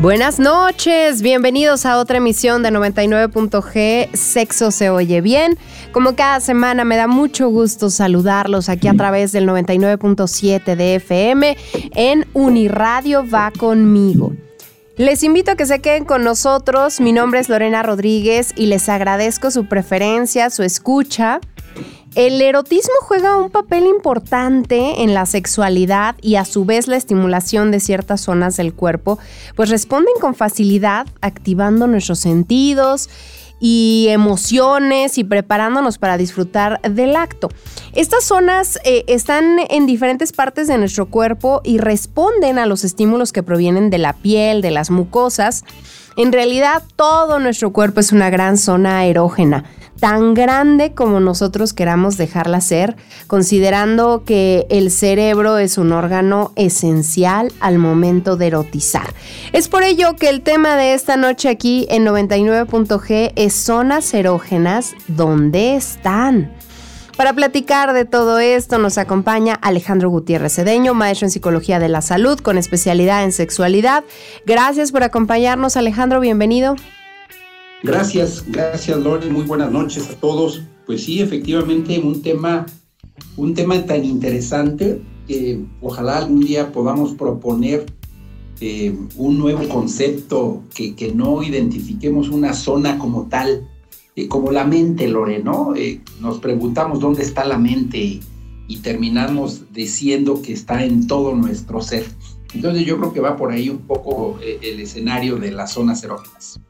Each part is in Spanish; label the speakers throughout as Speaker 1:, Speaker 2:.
Speaker 1: Buenas noches, bienvenidos a otra emisión de 99.g Sexo se oye bien. Como cada semana me da mucho gusto saludarlos aquí a través del 99.7 de FM en Uniradio va conmigo. Les invito a que se queden con nosotros. Mi nombre es Lorena Rodríguez y les agradezco su preferencia, su escucha. El erotismo juega un papel importante en la sexualidad y a su vez la estimulación de ciertas zonas del cuerpo, pues responden con facilidad activando nuestros sentidos y emociones y preparándonos para disfrutar del acto. Estas zonas eh, están en diferentes partes de nuestro cuerpo y responden a los estímulos que provienen de la piel, de las mucosas. En realidad todo nuestro cuerpo es una gran zona erógena tan grande como nosotros queramos dejarla ser, considerando que el cerebro es un órgano esencial al momento de erotizar. Es por ello que el tema de esta noche aquí en 99.g es zonas erógenas, ¿dónde están? Para platicar de todo esto nos acompaña Alejandro Gutiérrez Cedeño, maestro en Psicología de la Salud con especialidad en sexualidad. Gracias por acompañarnos, Alejandro, bienvenido.
Speaker 2: Gracias, gracias Lori, muy buenas noches a todos. Pues sí, efectivamente, un tema, un tema tan interesante que ojalá algún día podamos proponer eh, un nuevo concepto, que, que, no identifiquemos una zona como tal, eh, como la mente, Lore, ¿no? Eh, nos preguntamos dónde está la mente y terminamos diciendo que está en todo nuestro ser. Entonces yo creo que va por ahí un poco el escenario de las zonas erógenas.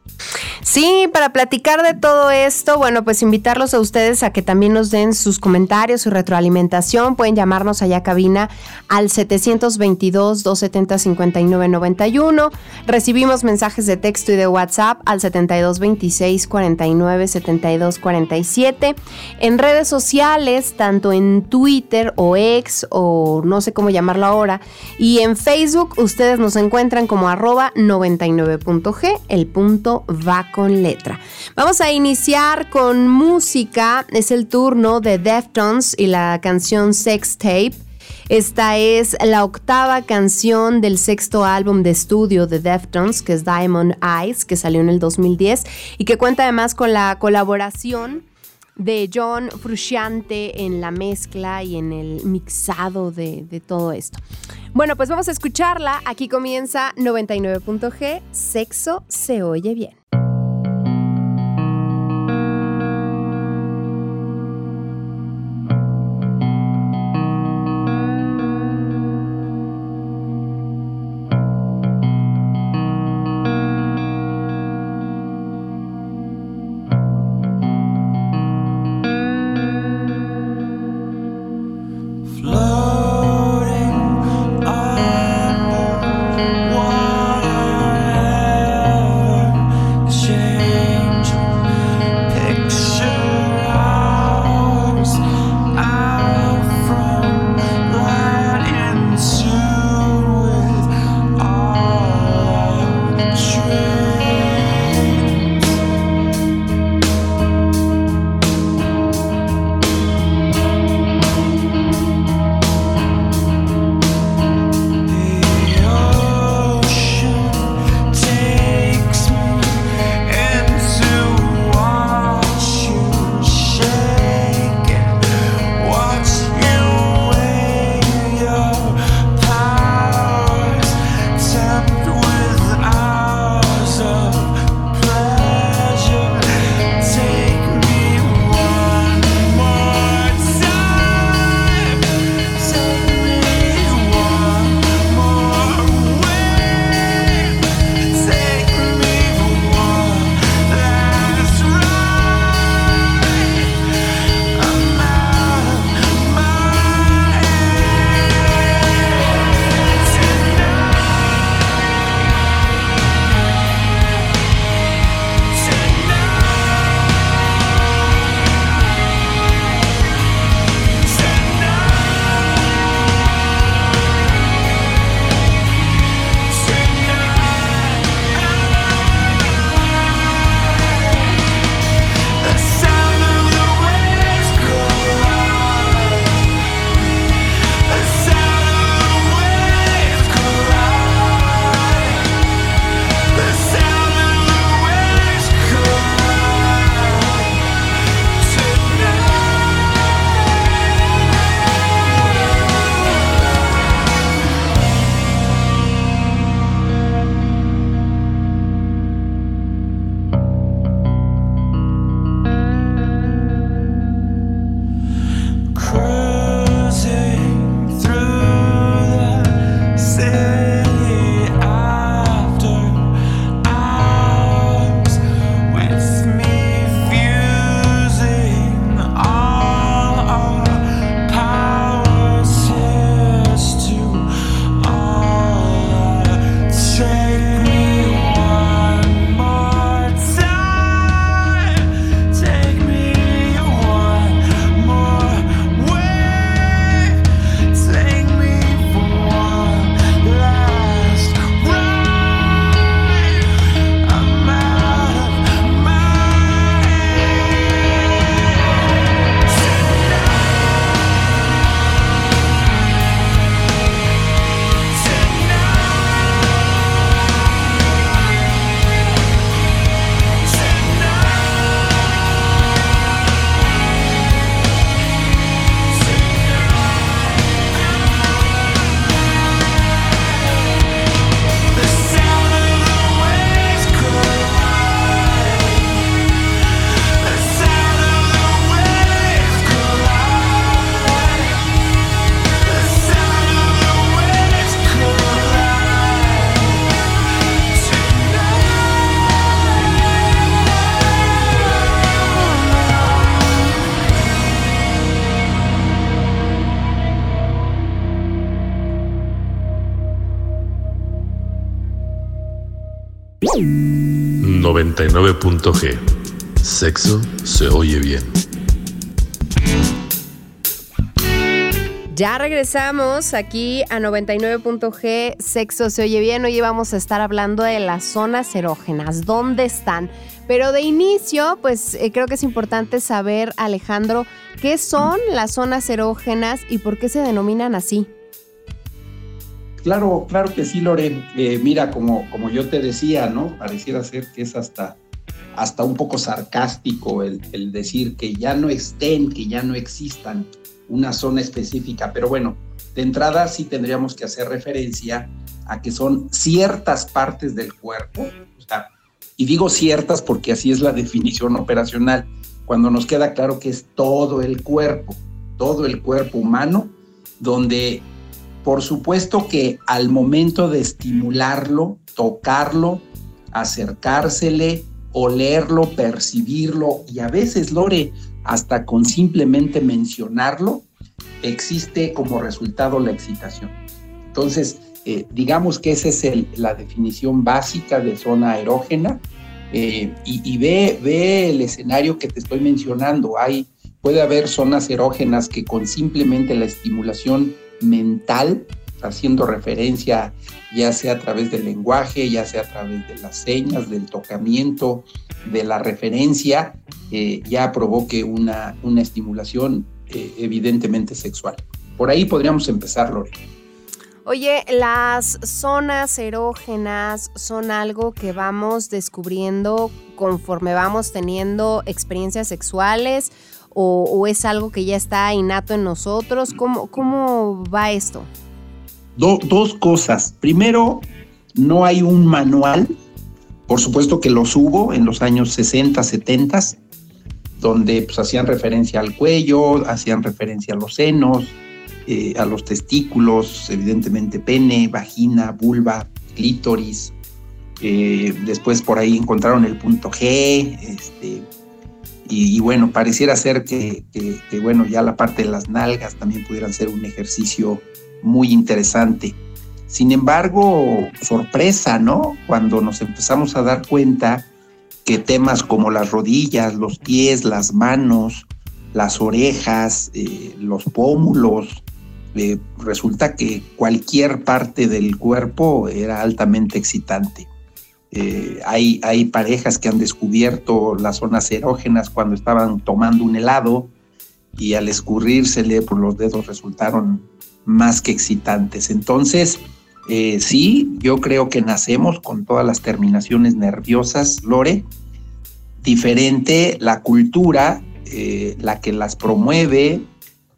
Speaker 1: Sí, para platicar de todo esto, bueno, pues invitarlos a ustedes a que también nos den sus comentarios, su retroalimentación. Pueden llamarnos allá a cabina al 722-270-5991. Recibimos mensajes de texto y de WhatsApp al 7226-497247. En redes sociales, tanto en Twitter o X o no sé cómo llamarlo ahora, y en Facebook, ustedes nos encuentran como arroba 99.g, el punto va con letra. Vamos a iniciar con música. Es el turno de Deftones y la canción Sex Tape. Esta es la octava canción del sexto álbum de estudio de Deftones, que es Diamond Eyes, que salió en el 2010 y que cuenta además con la colaboración de John Frusciante en la mezcla y en el mixado de, de, todo esto. Bueno, pues vamos a escucharla. Aquí comienza 99.g. Sexo se oye bien.
Speaker 3: 99.g. Sexo se oye bien.
Speaker 1: Ya regresamos aquí a 99.g, sexo se oye bien. Hoy vamos a estar hablando de las zonas erógenas, dónde están. Pero de inicio, pues eh, creo que es importante saber, Alejandro, qué son las zonas erógenas y por qué se denominan así.
Speaker 2: Claro, claro que sí, Lore. Eh, mira, como, como yo te decía, ¿no? Pareciera ser que es hasta, hasta un poco sarcástico el, el decir que ya no estén, que ya no existan una zona específica, pero bueno, de entrada sí tendríamos que hacer referencia a que son ciertas partes del cuerpo, y digo ciertas porque así es la definición operacional, cuando nos queda claro que es todo el cuerpo, todo el cuerpo humano, donde por supuesto que al momento de estimularlo, tocarlo, acercársele, olerlo, percibirlo y a veces, Lore, hasta con simplemente mencionarlo, existe como resultado la excitación. Entonces, eh, digamos que esa es la definición básica de zona erógena eh, y, ve, ve el escenario que te estoy mencionando. Hay, puede haber zonas erógenas que con simplemente la estimulación mental, haciendo referencia ya sea a través del lenguaje, ya sea a través de las señas, del tocamiento, de la referencia, eh, ya provoque una, una estimulación eh, evidentemente sexual. Por ahí podríamos empezar, Lore.
Speaker 1: Oye, las zonas erógenas son algo que vamos descubriendo conforme vamos teniendo experiencias sexuales o, es algo que ya está innato en nosotros. ¿Cómo, cómo va esto?
Speaker 2: dos cosas. Primero, no hay un manual por supuesto que los hubo en los años 60, 70, donde pues, hacían referencia al cuello, hacían referencia a los senos, eh, a los testículos, evidentemente pene, vagina, vulva, clítoris. Eh, después por ahí encontraron el punto G, este, y, bueno, pareciera ser que, bueno, ya la parte de las nalgas también pudieran ser un ejercicio muy interesante. Sin embargo, sorpresa, ¿no? Cuando nos empezamos a dar cuenta que temas como las rodillas, los pies, las manos, las orejas, eh, los pómulos, eh, resulta que cualquier parte del cuerpo era altamente excitante. Eh, hay, parejas que han descubierto las zonas erógenas cuando estaban tomando un helado y al escurrírsele por los dedos resultaron más que excitantes. Entonces, eh, sí, yo creo que nacemos con todas las terminaciones nerviosas, Lore. Diferente la cultura, eh, la que las promueve,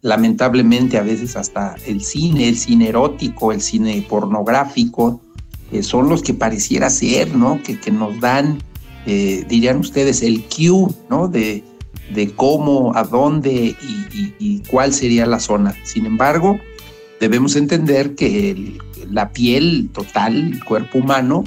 Speaker 2: lamentablemente a veces hasta el cine, el cine erótico, el cine pornográfico, eh, son los que pareciera ser, ¿no? Que, nos dan, dirían ustedes, el cue, ¿no? De, cómo, a dónde y, cuál sería la zona. Sin embargo, debemos entender que la piel total, el cuerpo humano,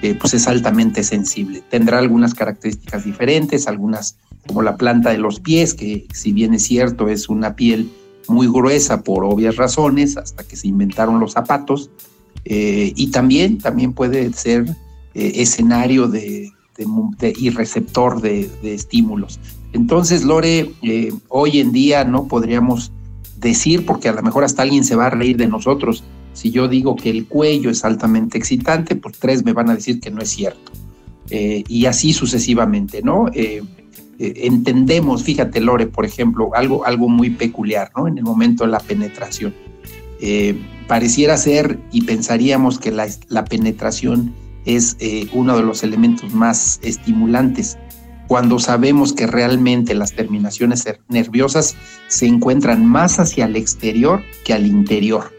Speaker 2: eh, pues es altamente sensible. Tendrá algunas características diferentes, algunas como la planta de los pies, que si bien es cierto es una piel muy gruesa por obvias razones, hasta que se inventaron los zapatos, eh, y también, también puede ser eh, escenario de, y receptor de, estímulos. Entonces, Lore, hoy en día no podríamos decir, porque a lo mejor hasta alguien se va a reír de nosotros, si yo digo que el cuello es altamente excitante, pues tres me van a decir que no es cierto. Eh, y así sucesivamente, ¿no? Eh, eh, entendemos, fíjate Lore, por ejemplo, algo, algo muy peculiar, ¿no? En el momento de la penetración. Pareciera ser y pensaríamos que la, penetración es uno de los elementos más estimulantes cuando sabemos que realmente las terminaciones nerviosas se encuentran más hacia el exterior que al interior.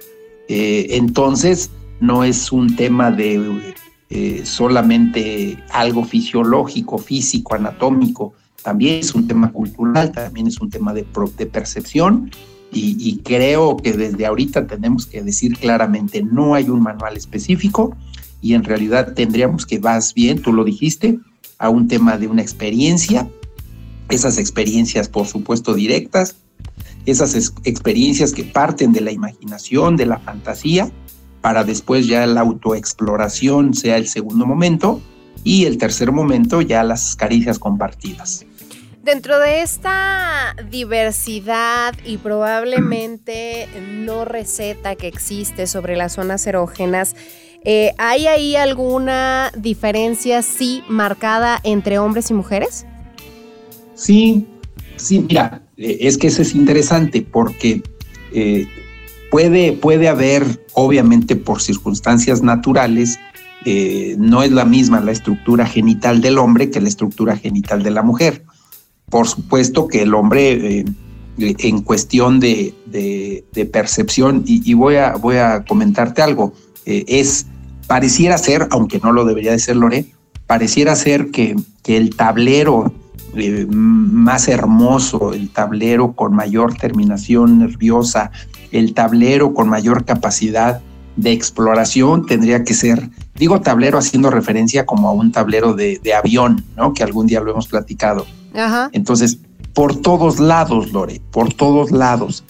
Speaker 2: Eh, entonces, no es un tema de eh, solamente algo fisiológico, físico, anatómico, también es un tema cultural, también es un tema de, percepción y, creo que desde ahorita tenemos que decir claramente, no hay un manual específico y en realidad tendríamos que, vas bien, tú lo dijiste, a un tema de una experiencia, esas experiencias por supuesto directas, esas experiencias que parten de la imaginación, de la fantasía, para después ya la autoexploración sea el segundo momento, y el tercer momento ya las caricias compartidas.
Speaker 1: Dentro de esta diversidad y probablemente no receta que existe sobre las zonas erógenas, eh, ¿hay ahí alguna diferencia, sí, marcada entre hombres y mujeres?
Speaker 2: Sí, sí, mira, eh, es que eso es interesante porque eh, puede, puede haber, obviamente por circunstancias naturales, no es la misma la estructura genital del hombre que la estructura genital de la mujer. Por supuesto que el hombre en cuestión de, percepción, y, voy, a, voy a comentarte algo, es, pareciera ser, aunque no lo debería de ser Lore, pareciera ser que, que el tablero eh, más hermoso, el tablero con mayor terminación nerviosa, el tablero con mayor capacidad de exploración tendría que ser, digo tablero haciendo referencia como a un tablero de, avión, ¿no? Que algún día lo hemos platicado. Entonces, por todos lados, Lore, por todos lados,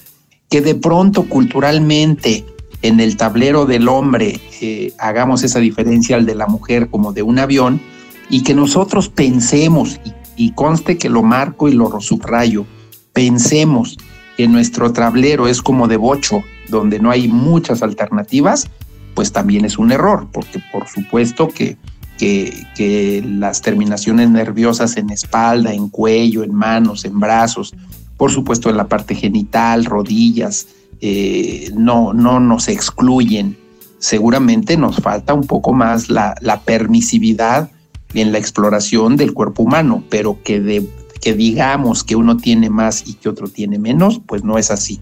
Speaker 2: que de pronto culturalmente en el tablero del hombre eh, hagamos esa diferencia al de la mujer como de un avión y que nosotros pensemos y y conste que lo marco y lo subrayo. Pensemos que nuestro tablero es como de bocho, donde no hay muchas alternativas, pues también es un error, porque por supuesto que, que, las terminaciones nerviosas en espalda, en cuello, en manos, en brazos, por supuesto en la parte genital, rodillas, eh, no, no nos excluyen. Seguramente nos falta un poco más la, permisividad en la exploración del cuerpo humano, pero que digamos que uno tiene más y que otro tiene menos, pues no es así.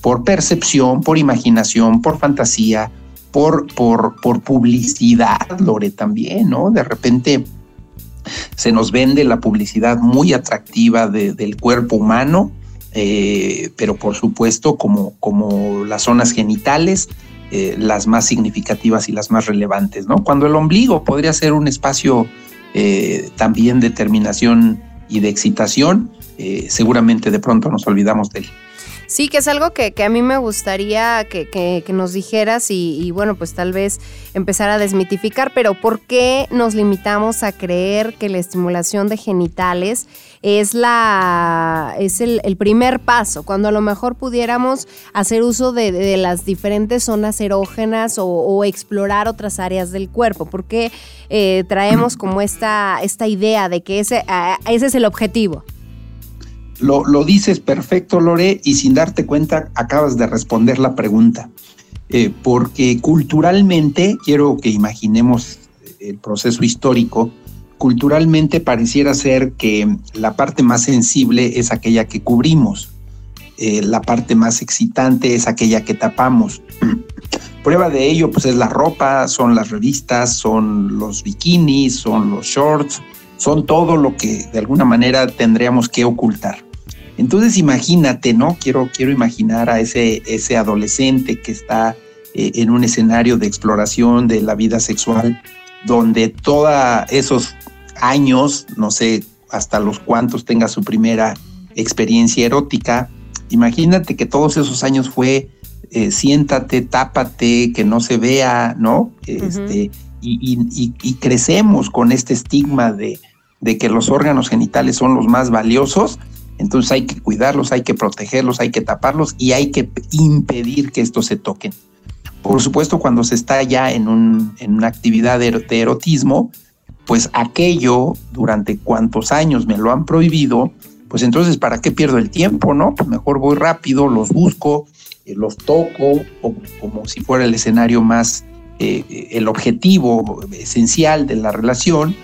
Speaker 2: Por percepción, por imaginación, por fantasía, por, por, por publicidad, Lore, también, ¿no? De repente se nos vende la publicidad muy atractiva del cuerpo humano, eh, pero por supuesto como, como las zonas genitales eh, las más significativas y las más relevantes, ¿no? Cuando el ombligo podría ser un espacio eh, también de terminación y de excitación, seguramente de pronto nos olvidamos de él.
Speaker 1: Sí, que es algo que, a mí me gustaría que, nos dijeras y, bueno, pues tal vez empezar a desmitificar, pero ¿por qué nos limitamos a creer que la estimulación de genitales es, la, es el, primer paso, cuando a lo mejor pudiéramos hacer uso de, las diferentes zonas erógenas o, explorar otras áreas del cuerpo? ¿Por qué eh, traemos como esta, esta idea de que ese, ese es el objetivo?
Speaker 2: Lo, dices perfecto, Lore, y sin darte cuenta acabas de responder la pregunta. Eh, porque culturalmente, quiero que imaginemos el proceso histórico, culturalmente pareciera ser que la parte más sensible es aquella que cubrimos, eh, la parte más excitante es aquella que tapamos. Prueba de ello pues es la ropa, son las revistas, son los bikinis, son los shorts, son todo lo que de alguna manera tendríamos que ocultar. Entonces imagínate, ¿no? Quiero, quiero imaginar a ese, ese adolescente que está eh, en un escenario de exploración de la vida sexual, donde todos esos años, no sé hasta los cuantos tenga su primera experiencia erótica, imagínate que todos esos años fue eh, siéntate, tápate, que no se vea, ¿no? Este, y, crecemos con este estigma de, de que los órganos genitales son los más valiosos, entonces hay que cuidarlos, hay que protegerlos, hay que taparlos y hay que impedir que estos se toquen. Por supuesto, cuando se está ya en, un, en una actividad de, erotismo, pues aquello durante cuantos años me lo han prohibido, pues entonces, ¿para qué pierdo el tiempo, no? Pues mejor voy rápido, los busco, eh, los toco, como si fuera el escenario más, eh, el objetivo esencial de la relación,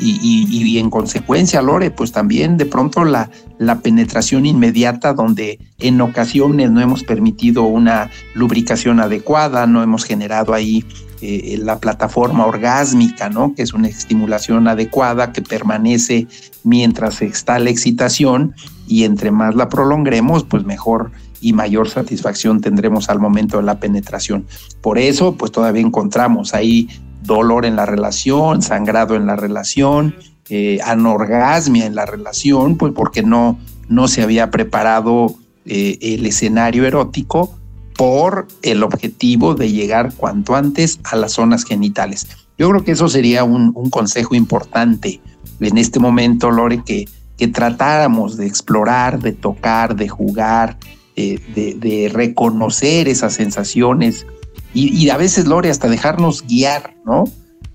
Speaker 2: y, en consecuencia, Lore, pues también de pronto la, la penetración inmediata donde en ocasiones no hemos permitido una lubricación adecuada, no hemos generado ahí eh, la plataforma orgásmica, ¿no? Que es una estimulación adecuada que permanece mientras está la excitación y entre más la prolonguemos, pues mejor y mayor satisfacción tendremos al momento de la penetración. Por eso, pues todavía encontramos ahí dolor en la relación, sangrado en la relación, eh, anorgasmia en la relación, pues porque no, no se había preparado eh, el escenario erótico por el objetivo de llegar cuanto antes a las zonas genitales. Yo creo que eso sería un, consejo importante en este momento, Lore, que, que tratáramos de explorar, de tocar, de jugar, eh, de, reconocer esas sensaciones y, a veces, Lore, hasta dejarnos guiar, ¿no?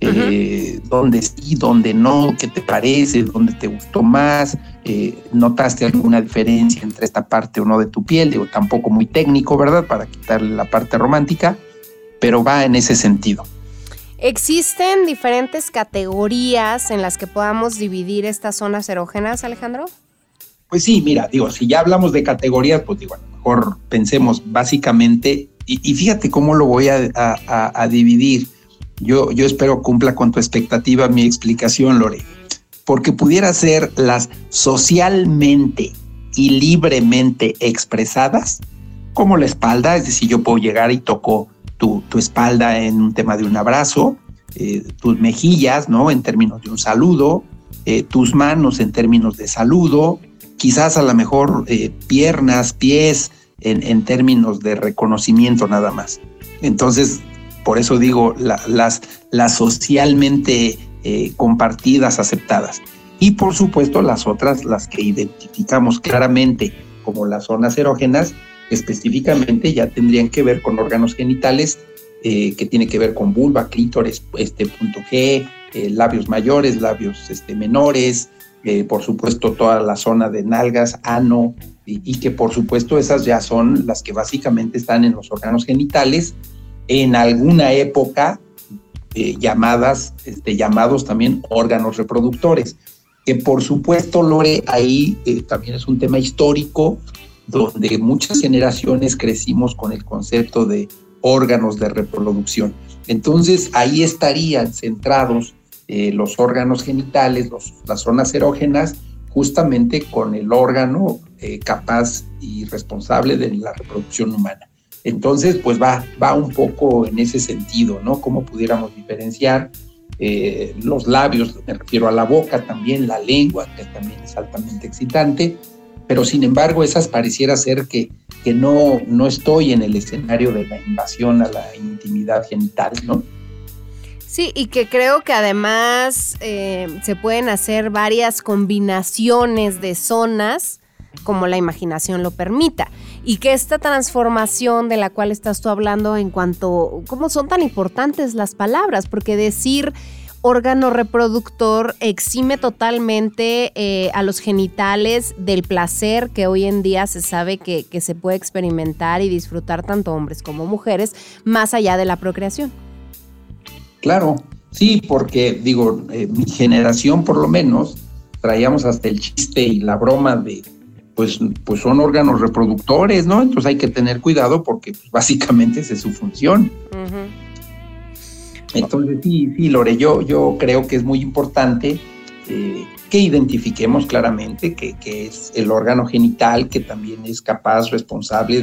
Speaker 2: Eh, dónde sí, dónde no, qué te parece, dónde te gustó más, eh, notaste alguna diferencia entre esta parte o no de tu piel, digo, tampoco muy técnico, ¿verdad? Para quitarle la parte romántica, pero va en ese sentido.
Speaker 1: ¿Existen diferentes categorías en las que podamos dividir estas zonas erógenas, Alejandro?
Speaker 2: Pues sí, mira, digo, si ya hablamos de categorías, pues digo, a lo mejor pensemos básicamente, y, fíjate cómo lo voy a dividir yo, yo espero cumpla con tu expectativa mi explicación, Lore, porque pudiera ser las socialmente y libremente expresadas, como la espalda, es decir, yo puedo llegar y toco tu, espalda en un tema de un abrazo, eh, tus mejillas, ¿no? En términos de un saludo, eh, tus manos en términos de saludo, quizás a lo mejor eh, piernas, pies en, en, términos de reconocimiento nada más. Entonces, por eso digo las, las socialmente eh, compartidas, aceptadas. Y por supuesto las otras, las que identificamos claramente como las zonas erógenas, específicamente ya tendrían que ver con órganos genitales, eh, que tiene que ver con vulva, clítoris, este punto G, eh, labios mayores, labios este, menores, por supuesto toda la zona de nalgas, ano, y, que por supuesto esas ya son las que básicamente están en los órganos genitales en alguna época eh, llamadas, este, llamados también órganos reproductores, que por supuesto, Lore, ahí eh, también es un tema histórico, donde muchas generaciones crecimos con el concepto de órganos de reproducción. Entonces, ahí estarían centrados eh, los órganos genitales, las zonas erógenas, justamente con el órgano capaz y responsable de la reproducción humana. Entonces, pues va, va un poco en ese sentido, ¿no? Cómo pudiéramos diferenciar eh, los labios, me refiero a la boca también, la lengua, que también es altamente excitante, pero sin embargo esas pareciera ser que, que no, no estoy en el escenario de la invasión a la intimidad genital, ¿no?
Speaker 1: Sí, y que creo que además eh, se pueden hacer varias combinaciones de zonas como la imaginación lo permita. Y que esta transformación de la cual estás tú hablando en cuanto, ¿cómo son tan importantes las palabras? Porque decir órgano reproductor exime totalmente eh, a los genitales del placer que hoy en día se sabe que, se puede experimentar y disfrutar tanto hombres como mujeres, más allá de la procreación.
Speaker 2: Claro, sí, porque digo, eh, mi generación por lo menos traíamos hasta el chiste y la broma de pues, pues son órganos reproductores, ¿no? Entonces hay que tener cuidado porque pues, básicamente esa es su función. Entonces sí, sí, Lore, yo, yo creo que es muy importante eh, que identifiquemos claramente que, es el órgano genital que también es capaz, responsable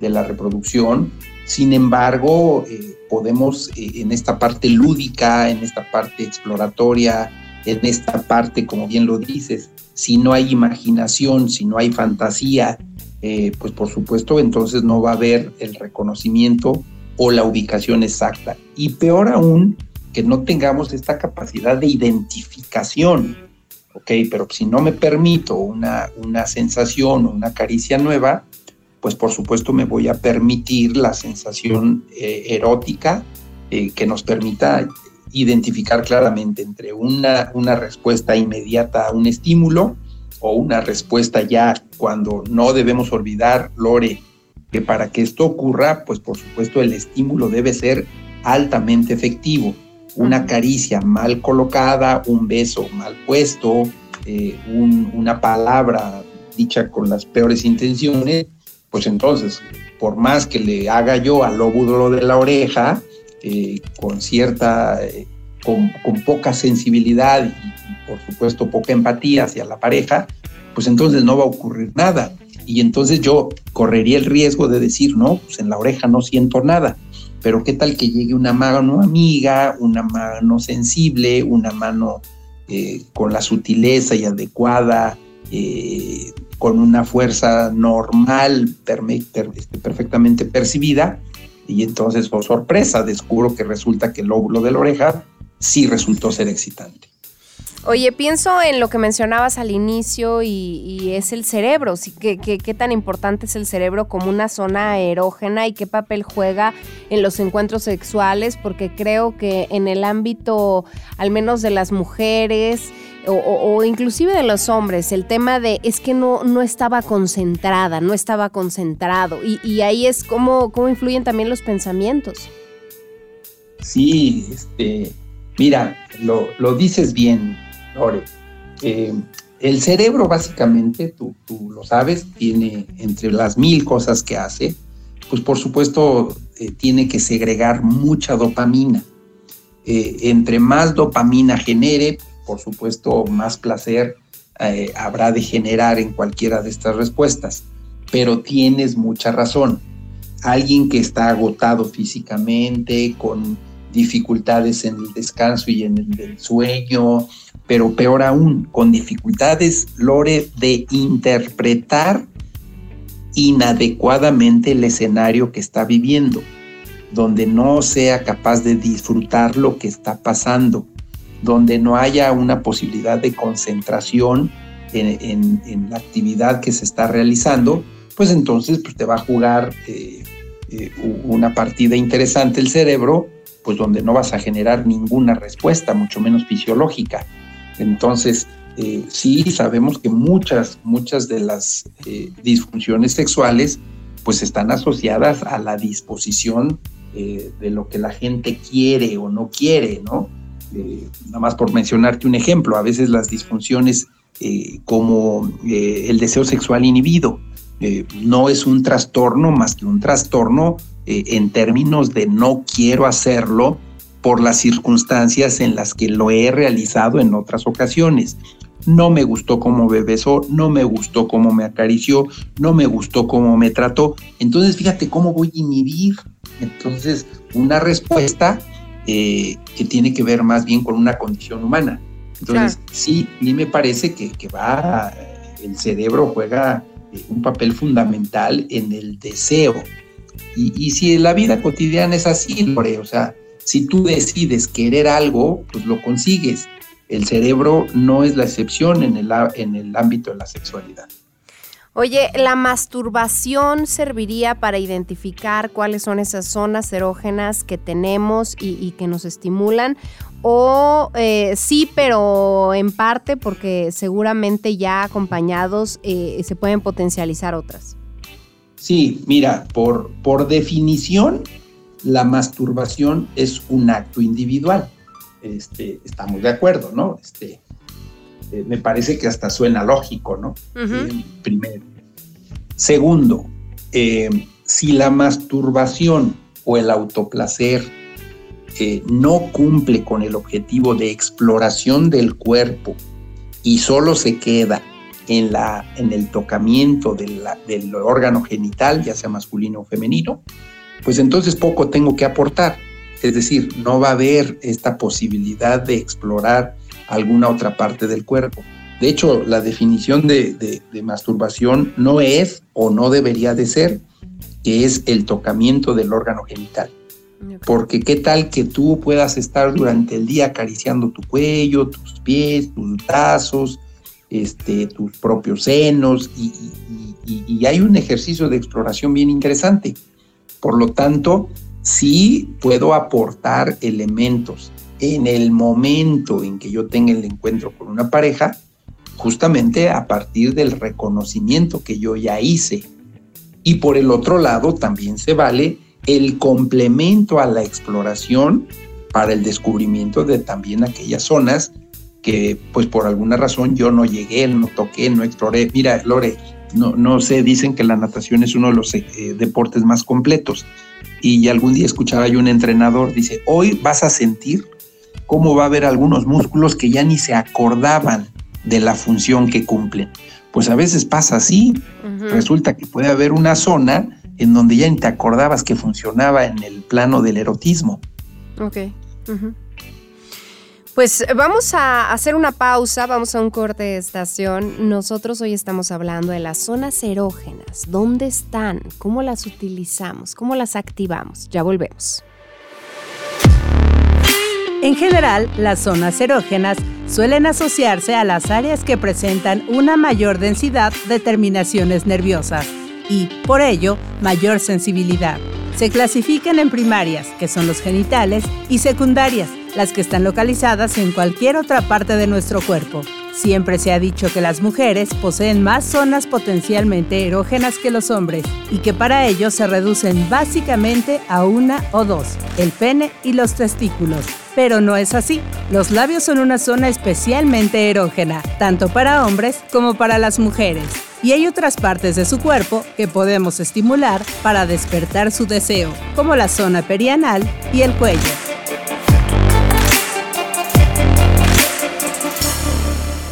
Speaker 2: de, la reproducción. Sin embargo, eh, podemos eh, en esta parte lúdica, en esta parte exploratoria, en esta parte, como bien lo dices, si no hay imaginación, si no hay fantasía, eh, pues por supuesto entonces no va a haber el reconocimiento o la ubicación exacta. Y peor aún, que no tengamos esta capacidad de identificación, ¿ok? Pero si no me permito una, una sensación o una caricia nueva, pues por supuesto me voy a permitir la sensación eh, erótica eh, que nos permita identificar claramente entre una, una respuesta inmediata a un estímulo o una respuesta ya cuando no debemos olvidar, Lore, que para que esto ocurra, pues por supuesto el estímulo debe ser altamente efectivo. Una caricia mal colocada, un beso mal puesto, eh, una palabra dicha con las peores intenciones, pues entonces, por más que le haga yo al lóbulo de la oreja, eh, con cierta, eh, con, poca sensibilidad y, por supuesto poca empatía hacia la pareja, pues entonces no va a ocurrir nada. Y entonces yo correría el riesgo de decir, no, pues en la oreja no siento nada. Pero qué tal que llegue una mano amiga, una mano sensible, una mano eh, con la sutileza y adecuada, con una fuerza normal, este, perfectamente percibida, y entonces, por sorpresa, descubro que resulta que el lóbulo de la oreja sí resultó ser excitante.
Speaker 1: Oye, pienso en lo que mencionabas al inicio y, es el cerebro. ¿Qué, qué, tan importante es el cerebro como una zona erógena y qué papel juega en los encuentros sexuales? Porque creo que en el ámbito, al menos de las mujeres, o, inclusive de los hombres, el tema de es que no, no estaba concentrada, no estaba concentrado. Y, ahí es cómo, cómo influyen también los pensamientos.
Speaker 2: Sí, este, mira, lo, lo dices bien eh, el cerebro básicamente, tú, lo sabes, tiene entre las mil cosas que hace, pues por supuesto eh, tiene que segregar mucha dopamina. Eh, entre más dopamina genere, por supuesto más placer habrá de generar en cualquiera de estas respuestas. Pero tienes mucha razón. Alguien que está agotado físicamente, con dificultades en el descanso y en el sueño, pero peor aún, con dificultades, Lore, de interpretar inadecuadamente el escenario que está viviendo, donde no sea capaz de disfrutar lo que está pasando, donde no haya una posibilidad de concentración en, la actividad que se está realizando, pues entonces pues, te va a jugar eh, eh, una partida interesante el cerebro, pues donde no vas a generar ninguna respuesta, mucho menos fisiológica. Entonces, eh, sí sabemos que muchas, muchas de las disfunciones sexuales pues están asociadas a la disposición de lo que la gente quiere o no quiere, ¿no? Nada más por mencionarte un ejemplo, a veces las disfunciones como el deseo sexual inhibido no es un trastorno más que un trastorno en términos de no quiero hacerlo por las circunstancias en las que lo he realizado en otras ocasiones. No me gustó cómo me besó, no me gustó cómo me acarició, no me gustó cómo me trató. Entonces, fíjate cómo voy a inhibir. Entonces, una respuesta eh, que tiene que ver más bien con una condición humana. Entonces, sí, a mí me parece que, va, el cerebro juega eh, un papel fundamental en el deseo. Y, y si la vida cotidiana es así, Lore, o sea, si tú decides querer algo, pues lo consigues. El cerebro no es la excepción en el, en el ámbito de la sexualidad.
Speaker 1: Oye, ¿la masturbación serviría para identificar cuáles son esas zonas erógenas que tenemos y, que nos estimulan? O eh, sí, pero en parte porque seguramente ya acompañados eh, se pueden potencializar otras.
Speaker 2: Sí, mira, por, por definición, la masturbación es un acto individual. Este, estamos de acuerdo, ¿no? Este, eh, me parece que hasta suena lógico, ¿no? Eh, primero. Segundo, eh, si la masturbación o el autoplacer no cumple con el objetivo de exploración del cuerpo y solo se queda en, la, en el tocamiento del órgano genital, ya sea masculino o femenino, pues entonces poco tengo que aportar. Es decir, no va a haber esta posibilidad de explorar alguna otra parte del cuerpo. De hecho, la definición de, masturbación no es o no debería de ser que es el tocamiento del órgano genital. Porque qué tal que tú puedas estar durante el día acariciando tu cuello, tus pies, tus brazos, este, tus propios senos, y hay un ejercicio de exploración bien interesante. Por lo tanto, sí puedo aportar elementos en el momento en que yo tenga el encuentro con una pareja, justamente a partir del reconocimiento que yo ya hice. Y por el otro lado, también se vale el complemento a la exploración para el descubrimiento de también aquellas zonas que pues por alguna razón yo no llegué, no toqué, no exploré. Mira, Lore, no, no sé, dicen que la natación es uno de los eh, deportes más completos. Y algún día escuchaba yo un entrenador, dice, hoy vas a sentir cómo va a haber algunos músculos que ya ni se acordaban de la función que cumplen. Pues a veces pasa así. Resulta que puede haber una zona en donde ya ni te acordabas que funcionaba en el plano del erotismo.
Speaker 1: Ok. Pues vamos a hacer una pausa, vamos a un corte de estación. Nosotros hoy estamos hablando de las zonas erógenas. ¿Dónde están? ¿Cómo las utilizamos? ¿Cómo las activamos? Ya volvemos.
Speaker 4: En general, las zonas erógenas suelen asociarse a las áreas que presentan una mayor densidad de terminaciones nerviosas y, por ello, mayor sensibilidad. Se clasifican en primarias, que son los genitales, y secundarias, las que están localizadas en cualquier otra parte de nuestro cuerpo. Siempre se ha dicho que las mujeres poseen más zonas potencialmente erógenas que los hombres y que para ello se reducen básicamente a una o dos, el pene y los testículos. Pero no es así. Los labios son una zona especialmente erógena, tanto para hombres como para las mujeres. Y hay otras partes de su cuerpo que podemos estimular para despertar su deseo, como la zona perianal y el cuello.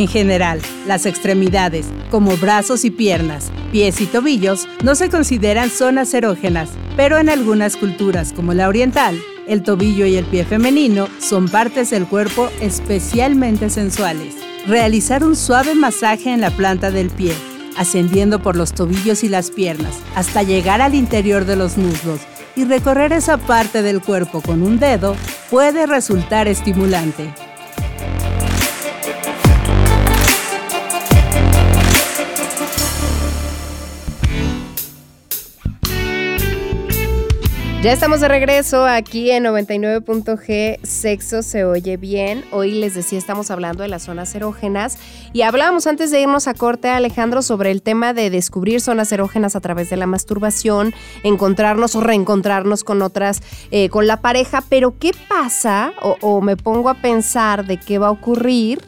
Speaker 4: En general, las extremidades, como brazos y piernas, pies y tobillos, no se consideran zonas erógenas, pero en algunas culturas, como la oriental, el tobillo y el pie femenino son partes del cuerpo especialmente sensuales. Realizar un suave masaje en la planta del pie, ascendiendo por los tobillos y las piernas hasta llegar al interior de los muslos y recorrer esa parte del cuerpo con un dedo puede resultar estimulante.
Speaker 1: Ya estamos de regreso aquí en 99.g Sexo se oye bien. Hoy les decía, estamos hablando de las zonas erógenas y hablábamos antes de irnos a corte, Alejandro, sobre el tema de descubrir zonas erógenas a través de la masturbación, encontrarnos o reencontrarnos con otras, eh, con la pareja. Pero ¿qué pasa? O, o me pongo a pensar de qué va a ocurrir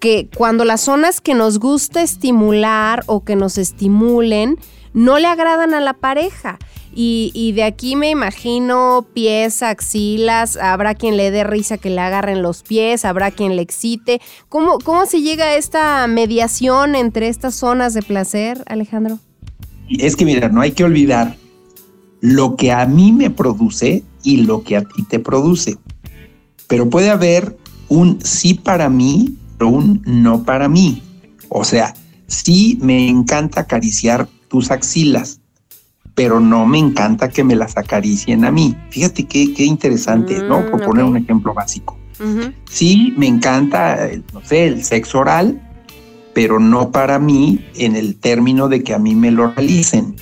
Speaker 1: que cuando las zonas que nos gusta estimular o que nos estimulen no le agradan a la pareja. Y, de aquí me imagino pies, axilas, habrá quien le dé risa que le agarren los pies, habrá quien le excite. ¿Cómo, cómo se llega a esta mediación entre estas zonas de placer, Alejandro?
Speaker 2: Es que mira, no hay que olvidar lo que a mí me produce y lo que a ti te produce. Pero puede haber un sí para mí, pero un no para mí. O sea, sí me encanta acariciar tus axilas, pero no me encanta que me las acaricien a mí. Fíjate qué, qué interesante, ¿no? Mm, Por poner un ejemplo básico. Sí, me encanta, no sé, el sexo oral, pero no para mí en el término de que a mí me lo realicen.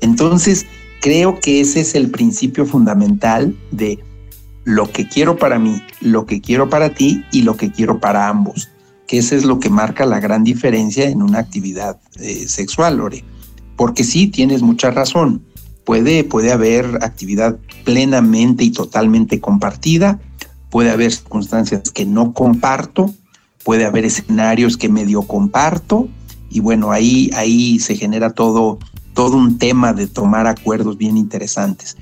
Speaker 2: Entonces, creo que ese es el principio fundamental de lo que quiero para mí, lo que quiero para ti y lo que quiero para ambos, que ese es lo que marca la gran diferencia en una actividad eh, sexual, Lore porque sí, tienes mucha razón. Puede, puede haber actividad plenamente y totalmente compartida, puede haber circunstancias que no comparto, puede haber escenarios que medio comparto, y bueno, ahí, ahí se genera todo, todo un tema de tomar acuerdos bien interesantes.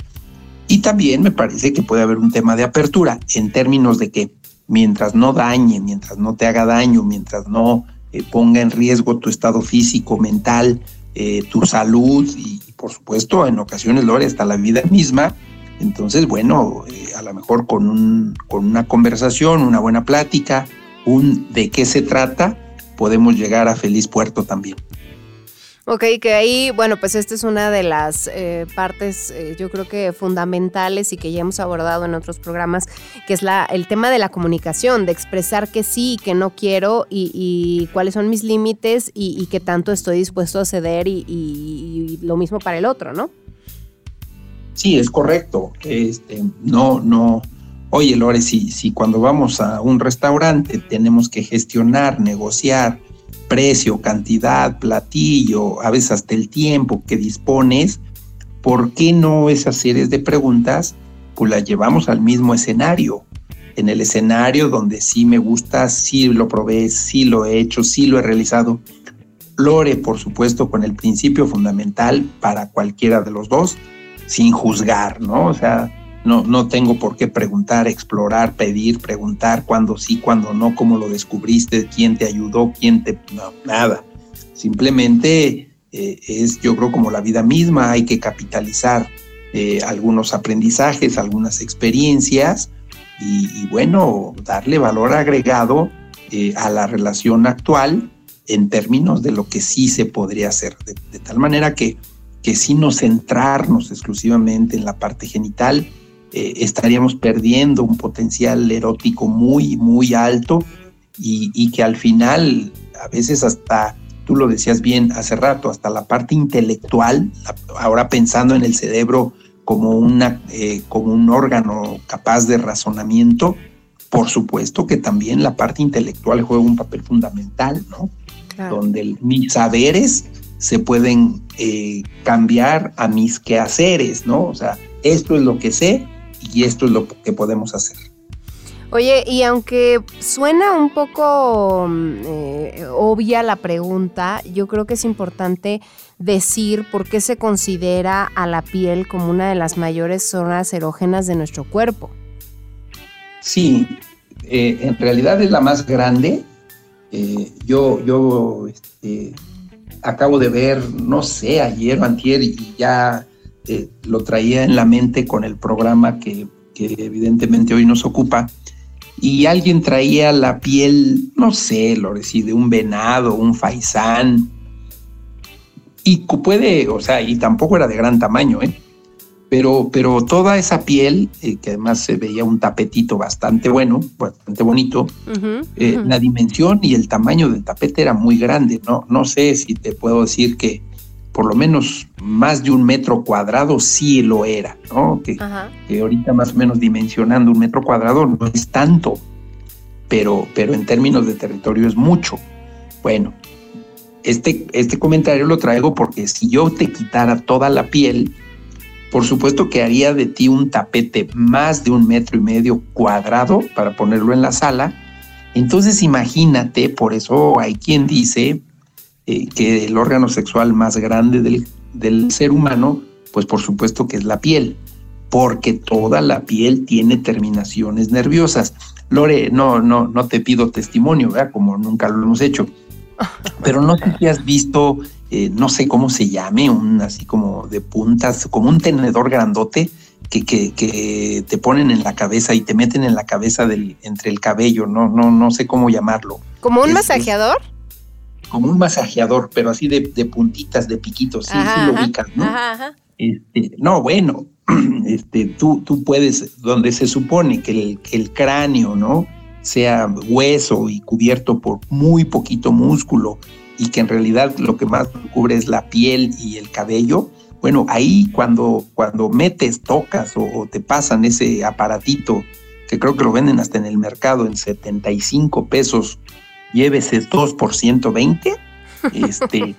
Speaker 2: Y también me parece que puede haber un tema de apertura en términos de que mientras no dañe, mientras no te haga daño, mientras no eh, ponga en riesgo tu estado físico, mental, eh, tu salud y, por supuesto en ocasiones Lore hasta la vida misma. Entonces, bueno, eh, a lo mejor con, un, con una conversación, una buena plática, un de qué se trata, podemos llegar a feliz puerto también.
Speaker 1: Ok, que ahí, bueno, pues esta es una de las eh, partes, eh, yo creo que fundamentales y que ya hemos abordado en otros programas, que es la, el tema de la comunicación, de expresar que sí y que no quiero y, cuáles son mis límites y, qué tanto estoy dispuesto a ceder y, lo mismo para el otro, ¿no?
Speaker 2: Sí, es correcto. Este, no, no. Oye, Lore, si, si cuando vamos a un restaurante tenemos que gestionar, negociar, precio, cantidad, platillo, a veces hasta el tiempo que dispones, ¿por qué no esas series de preguntas pues las llevamos al mismo escenario? En el escenario donde sí me gusta, sí lo probé, sí lo he hecho, sí lo he realizado. Lore, por supuesto, con el principio fundamental para cualquiera de los dos, sin juzgar, ¿no? O sea, no, no tengo por qué preguntar, explorar, pedir, preguntar cuándo sí, cuándo no, cómo lo descubriste, quién te ayudó, quién te... No, nada. Simplemente eh, es, yo creo, como la vida misma, hay que capitalizar eh, algunos aprendizajes, algunas experiencias y, bueno, darle valor agregado eh, a la relación actual en términos de lo que sí se podría hacer, de, tal manera que, que si no centrarnos exclusivamente en la parte genital, eh, estaríamos perdiendo un potencial erótico muy, muy alto y, que al final, a veces hasta, tú lo decías bien hace rato, hasta la parte intelectual, ahora pensando en el cerebro como, una, eh, como un órgano capaz de razonamiento, por supuesto que también la parte intelectual juega un papel fundamental, ¿no? Donde mis saberes se pueden eh, cambiar a mis quehaceres, ¿no? O sea, esto es lo que sé y esto es lo que podemos hacer.
Speaker 1: Oye, y aunque suena un poco mm, eh, obvia la pregunta, yo creo que es importante decir por qué se considera a la piel como una de las mayores zonas erógenas de nuestro cuerpo.
Speaker 2: Sí, eh, en realidad es la más grande. Eh, yo yo este, acabo de ver, no sé, ayer o antier, y ya lo traía en la mente con el programa que, que evidentemente hoy nos ocupa y alguien traía la piel, no sé, lo decía, de un venado, un faisán. Y puede, o sea, y tampoco era de gran tamaño, ¿eh? Pero, pero toda esa piel, eh, que además se veía un tapetito bastante bueno, bastante bonito, eh, la dimensión y el tamaño del tapete era muy grande, ¿no? No sé si te puedo decir que por lo menos más de un metro cuadrado sí lo era, ¿no? Que, ahorita más o menos dimensionando un metro cuadrado no es tanto, pero, pero en términos de territorio es mucho. Bueno, este, este comentario lo traigo porque si yo te quitara toda la piel, por supuesto que haría de ti un tapete más de un metro y medio cuadrado para ponerlo en la sala. Entonces imagínate, por eso hay quien dice eh, que el órgano sexual más grande del, ser humano, pues por supuesto que es la piel, porque toda la piel tiene terminaciones nerviosas. Lore, no, no, no te pido testimonio, ¿verdad? Como nunca lo hemos hecho. Pero no sé si has visto, eh, no sé cómo se llame, un así como de puntas, como un tenedor grandote que, que, que, te ponen en la cabeza y te meten en la cabeza del, entre el cabello, no, no, no sé cómo llamarlo.
Speaker 1: ¿Como un masajeador?
Speaker 2: Como un masajeador, pero así de, puntitas, de piquitos, sí, sí lo ubicas, ¿no? Este, no, bueno, este, tú, tú puedes, donde se supone que el, el cráneo, ¿no? Sea hueso y cubierto por muy poquito músculo y que en realidad lo que más cubre es la piel y el cabello, bueno, ahí cuando, cuando metes, tocas o, te pasan ese aparatito, que creo que lo venden hasta en el mercado en 75 pesos llévese 2 por 120. Este,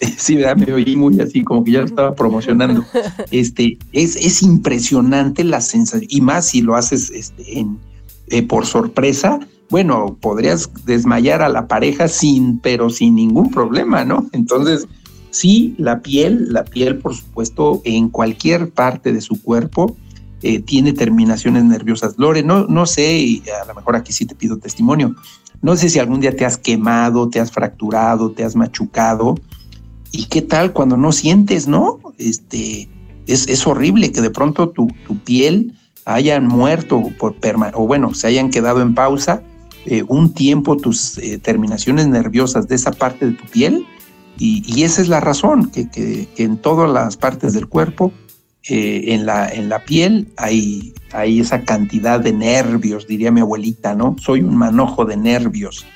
Speaker 2: sí, me oí muy así, como que ya lo estaba promocionando. Este, es, es impresionante la sensación, y más si lo haces este, en, eh, por sorpresa, bueno, podrías desmayar a la pareja sin, pero sin ningún problema, ¿no? Entonces, sí, la piel, la piel, por supuesto, en cualquier parte de su cuerpo, eh, tiene terminaciones nerviosas. Lore, no, no sé, y a lo mejor aquí sí te pido testimonio. No sé si algún día te has quemado, te has fracturado, te has machucado. ¿Y qué tal cuando no sientes, no? Este, es, horrible que de pronto tu, piel haya muerto por o bueno, se hayan quedado en pausa eh, un tiempo tus eh, terminaciones nerviosas de esa parte de tu piel. Y, esa es la razón, que, que en todas las partes del cuerpo eh, en, la, en la piel hay, hay esa cantidad de nervios, diría mi abuelita, ¿no? Soy un manojo de nervios.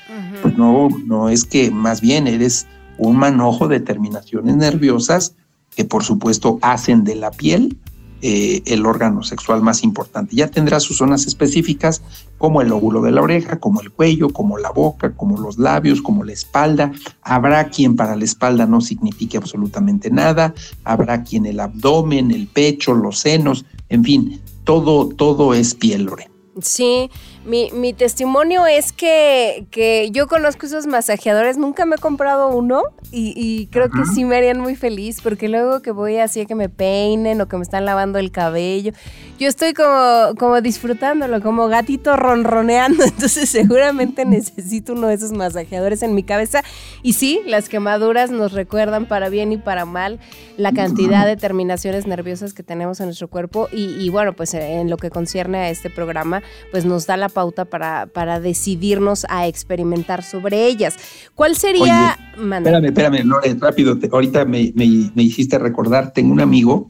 Speaker 2: Pues no, no es que más bien eres un manojo de terminaciones nerviosas que por supuesto hacen de la piel eh, el órgano sexual más importante. Ya tendrá sus zonas específicas como el lóbulo de la oreja, como el cuello, como la boca, como los labios, como la espalda. Habrá quien para la espalda no signifique absolutamente nada, habrá quien el abdomen, el pecho, los senos, en fin, todo, todo es piel, Lore.
Speaker 1: Sí, Mi, mi testimonio es que, que, yo conozco esos masajeadores, nunca me he comprado uno y, y creo que sí me harían muy feliz porque luego que voy así a que me peinen o que me están lavando el cabello, yo estoy como, como disfrutándolo, como gatito ronroneando, entonces seguramente necesito uno de esos masajeadores en mi cabeza. Y sí, las quemaduras nos recuerdan para bien y para mal la cantidad de terminaciones nerviosas que tenemos en nuestro cuerpo. Y, y bueno, pues en lo que concierne a este programa, pues nos da la pauta para, para decidirnos a experimentar sobre ellas. ¿Cuál sería...
Speaker 2: espérame, espérame, Lore, rápido, ahorita me, me, hiciste recordar, tengo un amigo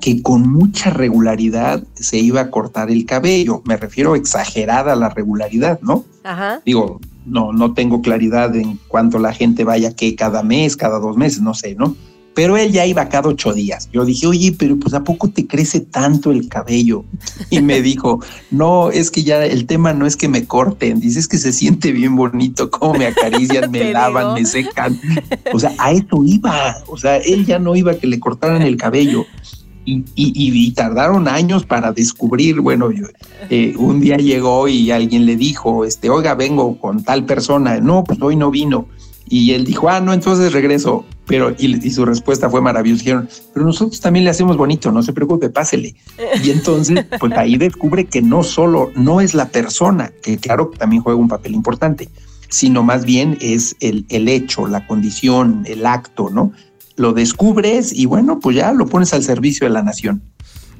Speaker 2: que con mucha regularidad se iba a cortar el cabello, me refiero exagerada la regularidad, ¿no? Ajá. Digo, no, no tengo claridad en cuánto la gente vaya que cada mes, cada dos meses, no sé, ¿no? Pero él ya iba cada ocho días. Yo dije, oye, pero pues ¿a poco te crece tanto el cabello? Y me dijo, no, es que ya el tema no es que me corten, dices que se siente bien bonito, cómo me acarician, me lavan, me secan. O sea, a eso iba. O sea, él ya no iba a que le cortaran el cabello. Y, y, tardaron años para descubrir, bueno, yo, eh, un día llegó y alguien le dijo, este, oiga, vengo con tal persona, no, pues hoy no vino. Y él dijo, ah, no, entonces regreso. Pero, y, su respuesta fue maravillosa. Dijeron, pero nosotros también le hacemos bonito, no se preocupe, pásele. Y entonces, pues ahí descubre que no solo, no es la persona, que claro también juega un papel importante, sino más bien es el, el hecho, la condición, el acto, ¿no? Lo descubres y bueno, pues ya lo pones al servicio de la nación.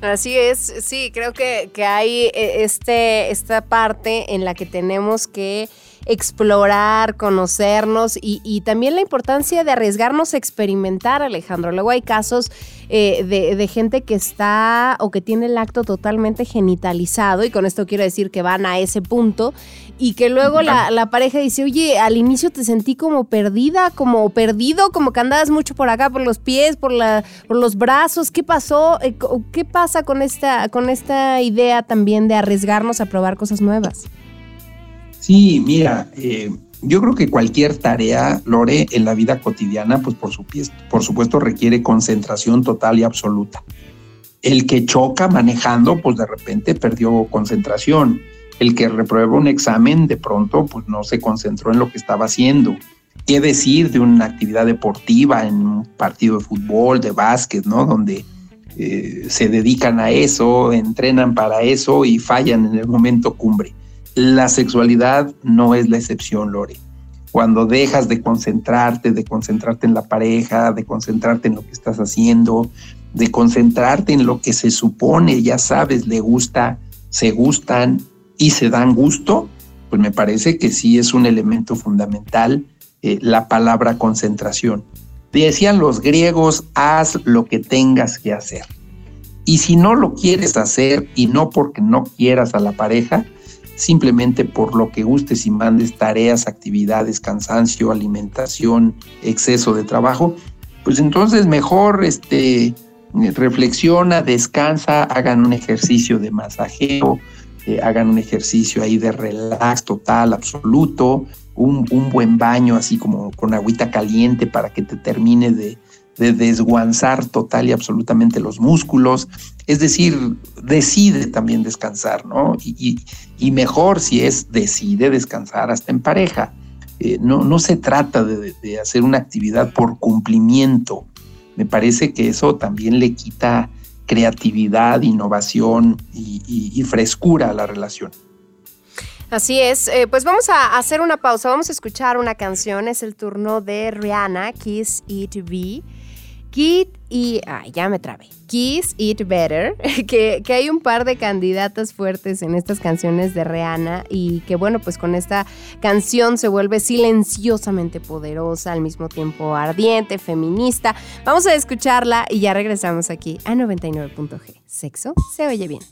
Speaker 1: Así es, sí, creo que, que hay eh, este, esta parte en la que tenemos que explorar, conocernos y, también la importancia de arriesgarnos a experimentar, Alejandro. Luego hay casos eh, de, gente que está o que tiene el acto totalmente genitalizado y con esto quiero decir que van a ese punto y que luego la, pareja dice, oye, al inicio te sentí como perdida, como perdido, como que andabas mucho por acá, por los pies, por, la, por los brazos. ¿Qué pasó? Eh, ¿Qué pasa con esta, con esta idea también de arriesgarnos a probar cosas nuevas?
Speaker 2: Sí, mira, eh, yo creo que cualquier tarea, Lore, en la vida cotidiana, pues por supuesto, por supuesto requiere concentración total y absoluta. El que choca manejando, pues de repente perdió concentración. El que reprueba un examen, de pronto, pues no se concentró en lo que estaba haciendo. ¿Qué decir de una actividad deportiva, en un partido de fútbol, de básquet, ¿no? Donde eh, se dedican a eso, entrenan para eso y fallan en el momento cumbre. La sexualidad no es la excepción, Lore. Cuando dejas de concentrarte, de concentrarte en la pareja, de concentrarte en lo que estás haciendo, de concentrarte en lo que se supone, ya sabes, le gusta, se gustan y se dan gusto, pues me parece que sí es un elemento fundamental eh, la palabra concentración. Decían los griegos, haz lo que tengas que hacer. Y si no lo quieres hacer y no porque no quieras a la pareja, simplemente por lo que gustes y mandes tareas, actividades, cansancio, alimentación, exceso de trabajo, pues entonces mejor este, reflexiona, descansa, hagan un ejercicio de masajeo, hagan un ejercicio ahí de relax total, absoluto, un, un buen baño así como con agüita caliente para que te termine de, de desguanzar total y absolutamente los músculos. Es decir, decide también descansar, ¿no? Y, mejor si es decide descansar hasta en pareja. Eh, no, no se trata de, hacer una actividad por cumplimiento. Me parece que eso también le quita creatividad, innovación y, frescura a la relación.
Speaker 1: Así es, eh, pues vamos a hacer una pausa, vamos a escuchar una canción, es el turno de Rihanna, Kiss It Be. Kit y. Ay, ya me trabé. Kiss It Better, que, que, hay un par de candidatas fuertes en estas canciones de Rihanna y que, bueno, pues con esta canción se vuelve silenciosamente poderosa, al mismo tiempo ardiente, feminista. Vamos a escucharla y ya regresamos aquí a 99.g. Sexo se oye bien.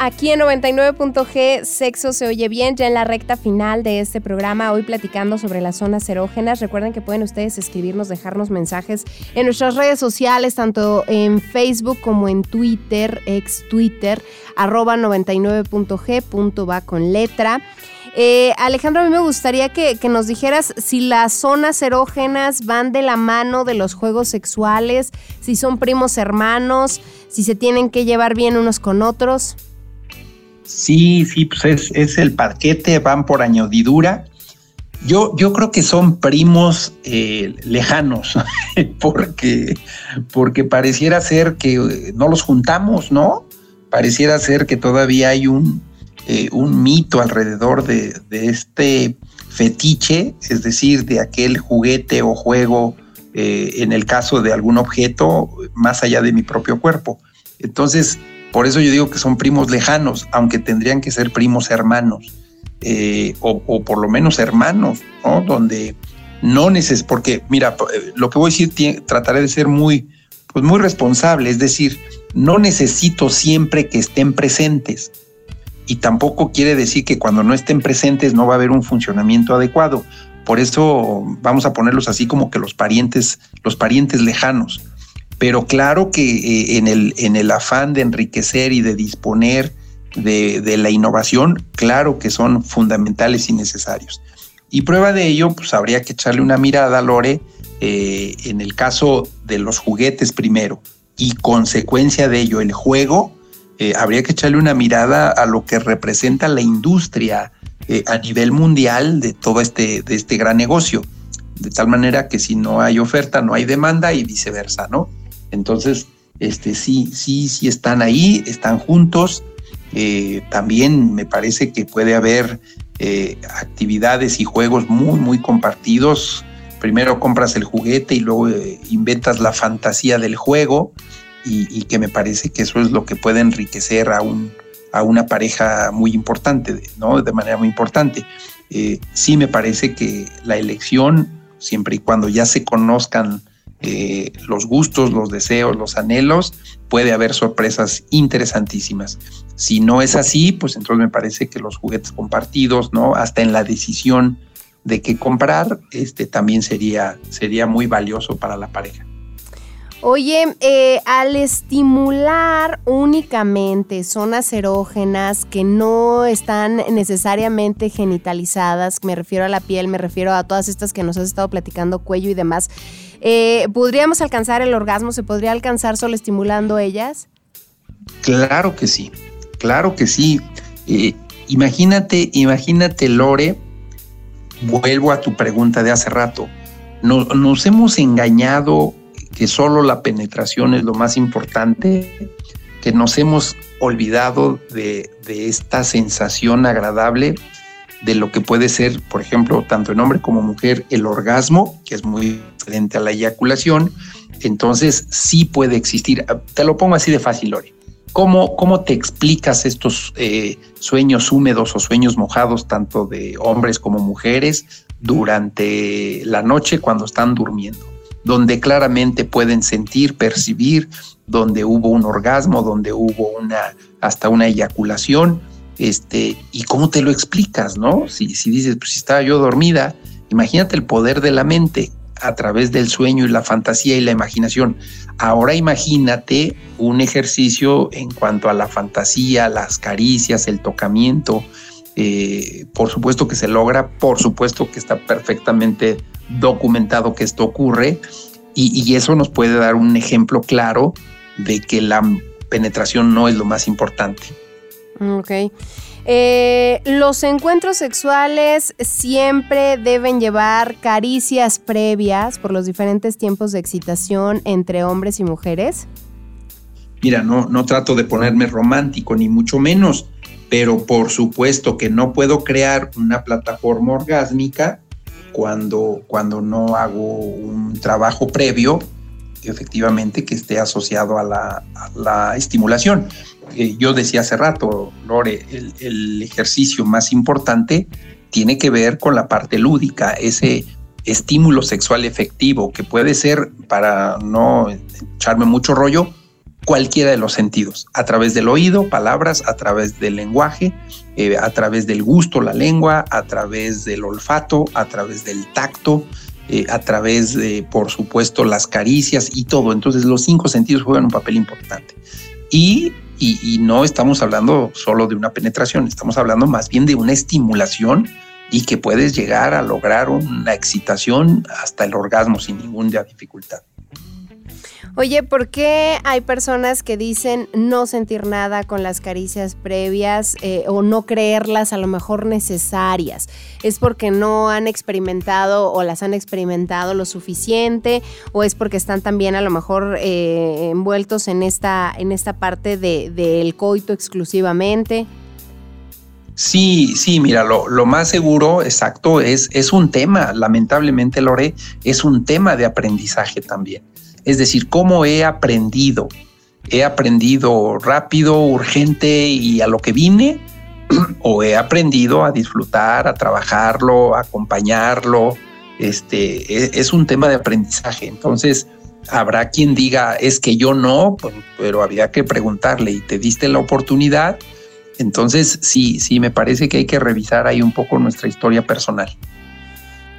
Speaker 1: Aquí en 99.g. Sexo se oye bien, ya en la recta final de este programa. Hoy platicando sobre las zonas erógenas. Recuerden que pueden ustedes escribirnos, dejarnos mensajes en nuestras redes sociales, tanto en Facebook como en Twitter, ex Twitter, arroba 99.g. punto va con letra. Eh, Alejandro, a mí me gustaría que, que nos dijeras si las zonas erógenas van de la mano de los juegos sexuales, si son primos hermanos, si se tienen que llevar bien unos con otros.
Speaker 2: Sí, sí, pues es, el paquete, van por añadidura. Yo, yo creo que son primos eh, lejanos, porque, porque pareciera ser que eh, no los juntamos, ¿no? Pareciera ser que todavía hay un, eh, un mito alrededor de, de, este fetiche, es decir, de aquel juguete o juego, en el caso de algún objeto, más allá de mi propio cuerpo. Entonces, por eso yo digo que son primos lejanos, aunque tendrían que ser primos hermanos, eh, o, por lo menos hermanos, ¿no? Donde no neces porque, mira, lo que voy a decir, trataré de ser muy, pues muy responsable, es decir, no necesito siempre que estén presentes y tampoco quiere decir que cuando no estén presentes no va a haber un funcionamiento adecuado. Por eso vamos a ponerlos así como que los parientes, los parientes lejanos. Pero claro que eh, en, el, en el afán de enriquecer y de disponer de, de, la innovación, claro que son fundamentales y necesarios. Y prueba de ello, pues habría que echarle una mirada Lore eh, en el caso de los juguetes primero y consecuencia de ello el juego, eh, habría que echarle una mirada a lo que representa la industria a nivel mundial de todo este, de este gran negocio. De tal manera que si no hay oferta, no hay demanda y viceversa, ¿no? Entonces, este, sí, sí, sí están ahí, están juntos. Eh, también me parece que puede haber eh, actividades y juegos muy, muy compartidos. Primero compras el juguete y luego eh, inventas la fantasía del juego y, y, que me parece que eso es lo que puede enriquecer a, un, a una pareja muy importante, ¿no? De manera muy importante. sí me parece que la elección, siempre y cuando ya se conozcan los gustos, los deseos, los anhelos, puede haber sorpresas interesantísimas. Si no es así, pues entonces me parece que los juguetes compartidos, ¿no? Hasta en la decisión de qué comprar, este también sería, sería muy valioso para la pareja.
Speaker 1: Oye, eh, al estimular únicamente zonas erógenas que no están necesariamente genitalizadas, me refiero a la piel, me refiero a todas estas que nos has estado platicando, cuello y demás, eh, ¿podríamos alcanzar el orgasmo? ¿Se podría alcanzar solo estimulando ellas?
Speaker 2: Claro que sí, claro que sí. Eh, imagínate, imagínate, Lore, vuelvo a tu pregunta de hace rato. nos hemos engañado que solo la penetración es lo más importante, que nos hemos olvidado de, esta sensación agradable de lo que puede ser, por ejemplo, tanto en hombre como mujer, el orgasmo, que es muy diferente a la eyaculación. Entonces, sí puede existir. Te lo pongo así de fácil, Lori. ¿Cómo, cómo te explicas estos eh, sueños húmedos o sueños mojados, tanto de hombres como mujeres, durante la noche cuando están durmiendo? donde claramente pueden sentir, percibir, donde hubo un orgasmo, donde hubo una hasta una eyaculación, este, y cómo te lo explicas, ¿no? Si, si dices, pues si estaba yo dormida, imagínate el poder de la mente a través del sueño y la fantasía y la imaginación. Ahora imagínate un ejercicio en cuanto a la fantasía, las caricias, el tocamiento. Eh, por supuesto que se logra, por supuesto que está perfectamente documentado que esto ocurre y, eso nos puede dar un ejemplo claro de que la penetración no es lo más importante.
Speaker 1: Ok. Eh, los encuentros sexuales siempre deben llevar caricias previas por los diferentes tiempos de excitación entre hombres y mujeres.
Speaker 2: Mira, no, no trato de ponerme romántico, ni mucho menos, pero por supuesto que no puedo crear una plataforma orgásmica cuando, cuando no hago un trabajo previo, efectivamente, que esté asociado a la, estimulación. Yo decía hace rato, Lore, el, ejercicio más importante tiene que ver con la parte lúdica, ese estímulo sexual efectivo, que puede ser, para no echarme mucho rollo, cualquiera de los sentidos, a través del oído, palabras, a través del lenguaje, eh, a través del gusto, la lengua, a través del olfato, a través del tacto, eh, a través de, por supuesto, las caricias y todo. Entonces los cinco sentidos juegan un papel importante. Y, y, no estamos hablando solo de una penetración, estamos hablando más bien de una estimulación y que puedes llegar a lograr una excitación hasta el orgasmo sin ninguna dificultad.
Speaker 1: Oye, ¿por qué hay personas que dicen no sentir nada con las caricias previas eh, o no creerlas a lo mejor necesarias? ¿Es porque no han experimentado o las han experimentado lo suficiente? ¿O es porque están también a lo mejor eh, envueltos en esta, en esta parte del coito exclusivamente?
Speaker 2: Sí, sí, mira, lo, lo, más seguro, exacto, es, es un tema, lamentablemente, Lore, es un tema de aprendizaje también. Es decir, cómo he aprendido. He aprendido rápido, urgente y a lo que vine, o he aprendido a disfrutar, a trabajarlo, a acompañarlo. Este e, es, un tema de aprendizaje. Entonces, habrá quien diga, es que yo no, pues, pero había que preguntarle y te diste la oportunidad. Entonces, sí, sí, me parece que hay que revisar ahí un poco nuestra historia personal.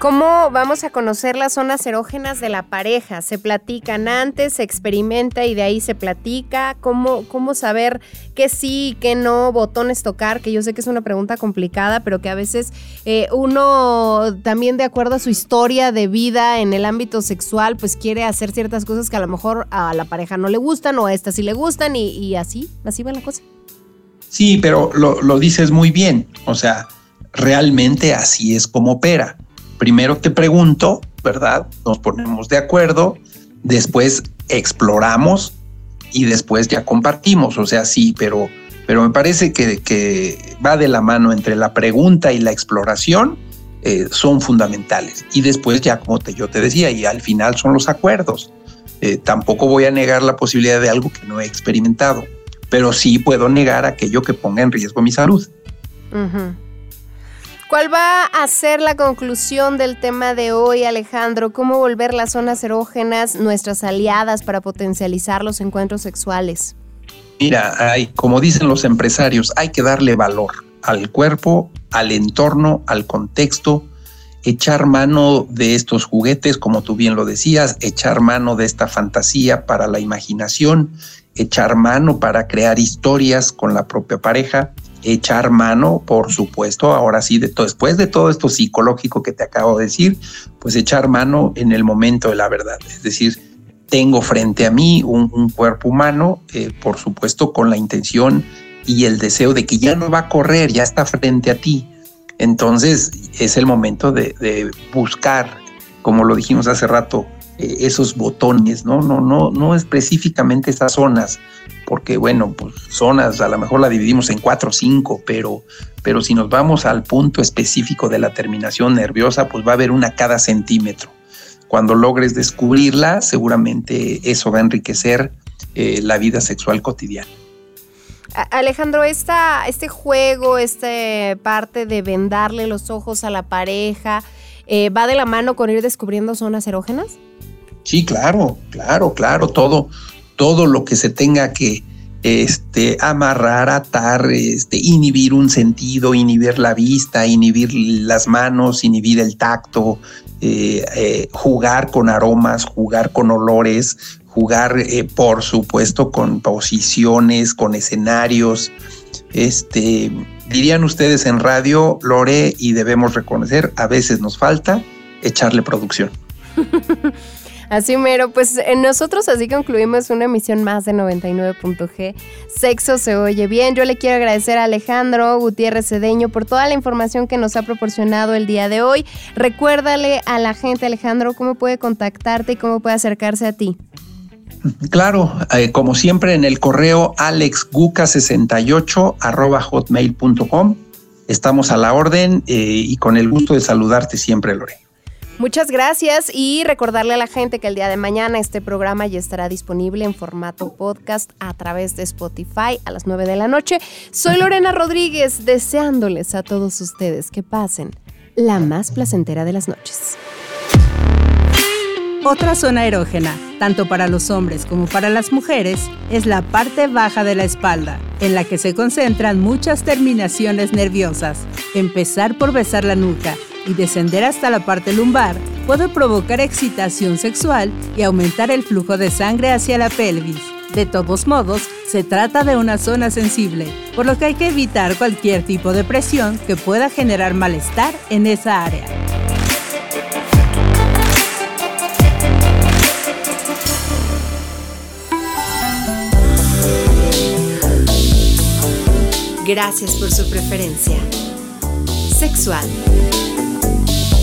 Speaker 1: ¿Cómo vamos a conocer las zonas erógenas de la pareja? ¿Se platican antes, se experimenta y de ahí se platica? ¿Cómo, cómo saber qué sí, qué no, botones tocar? Que yo sé que es una pregunta complicada, pero que a veces eh, uno también de acuerdo a su historia de vida en el ámbito sexual, pues quiere hacer ciertas cosas que a lo mejor a la pareja no le gustan o a esta sí le gustan y, así, así va la cosa.
Speaker 2: Sí, pero lo, lo dices muy bien. O sea, realmente así es como opera primero te pregunto, ¿verdad? Nos ponemos de acuerdo, después exploramos y después ya compartimos. O sea, sí, pero, pero me parece que, va de la mano entre la pregunta y la exploración. Eh, son fundamentales. Y después ya, como te, yo te decía, y al final son los acuerdos. Eh, tampoco voy a negar la posibilidad de algo que no he experimentado, pero sí puedo negar aquello que ponga en riesgo mi salud.
Speaker 1: ¿Cuál va a ser la conclusión del tema de hoy, Alejandro? ¿Cómo volver las zonas erógenas nuestras aliadas para potencializar los encuentros sexuales?
Speaker 2: Mira, como dicen los empresarios, hay que darle valor al cuerpo, al entorno, al contexto, echar mano de estos juguetes, como tú bien lo decías, echar mano de esta fantasía para la imaginación, echar mano para crear historias con la propia pareja echar mano, por supuesto, ahora sí, después de todo esto psicológico que te acabo de decir, pues echar mano en el momento de la verdad. Es decir, tengo frente a mí un, cuerpo humano, eh, por supuesto, con la intención y el deseo de que ya no va a correr, ya está frente a ti. Entonces es el momento de, buscar, como lo dijimos hace rato, eh, esos botones, ¿no? No, no, no específicamente esas zonas, porque bueno, pues zonas a lo mejor la dividimos en cuatro o cinco, pero, pero si nos vamos al punto específico de la terminación nerviosa, pues va a haber una cada centímetro. Cuando logres descubrirla, seguramente eso va a enriquecer eh, la vida sexual cotidiana.
Speaker 1: Alejandro, esta, este juego, esta parte de vendarle los ojos a la pareja, eh, ¿va de la mano con ir descubriendo zonas erógenas?
Speaker 2: Sí, claro, claro, claro, todo, todo lo que se tenga que este, amarrar, atar, este, inhibir un sentido, inhibir la vista, inhibir las manos, inhibir el tacto, eh, eh, jugar con aromas, jugar con olores, jugar, eh, por supuesto, con posiciones, con escenarios. Este, dirían ustedes en radio, Lore, y debemos reconocer, a veces nos falta echarle producción.
Speaker 1: Así mero, pues eh, nosotros así concluimos una emisión más de 99.g. Sexo se oye bien. Yo le quiero agradecer a Alejandro Gutiérrez Cedeño por toda la información que nos ha proporcionado el día de hoy. Recuérdale a la gente, Alejandro, cómo puede contactarte y cómo puede acercarse a ti.
Speaker 2: Claro, eh, como siempre en el correo alexguca68 hotmail.com. Estamos a la orden eh, y con el gusto de saludarte siempre, Lore.
Speaker 1: Muchas gracias y recordarle a la gente que el día de mañana este programa ya estará disponible en formato podcast a través de Spotify a las 9 de la noche. Soy Lorena Rodríguez, deseándoles a todos ustedes que pasen la más placentera de las noches.
Speaker 4: Otra zona erógena, tanto para los hombres como para las mujeres, es la parte baja de la espalda, en la que se concentran muchas terminaciones nerviosas. Empezar por besar la nuca y descender hasta la parte lumbar puede provocar excitación sexual y aumentar el flujo de sangre hacia la pelvis. De todos modos, se trata de una zona sensible, por lo que hay que evitar cualquier tipo de presión que pueda generar malestar en esa área. Gracias por su preferencia. Sexual.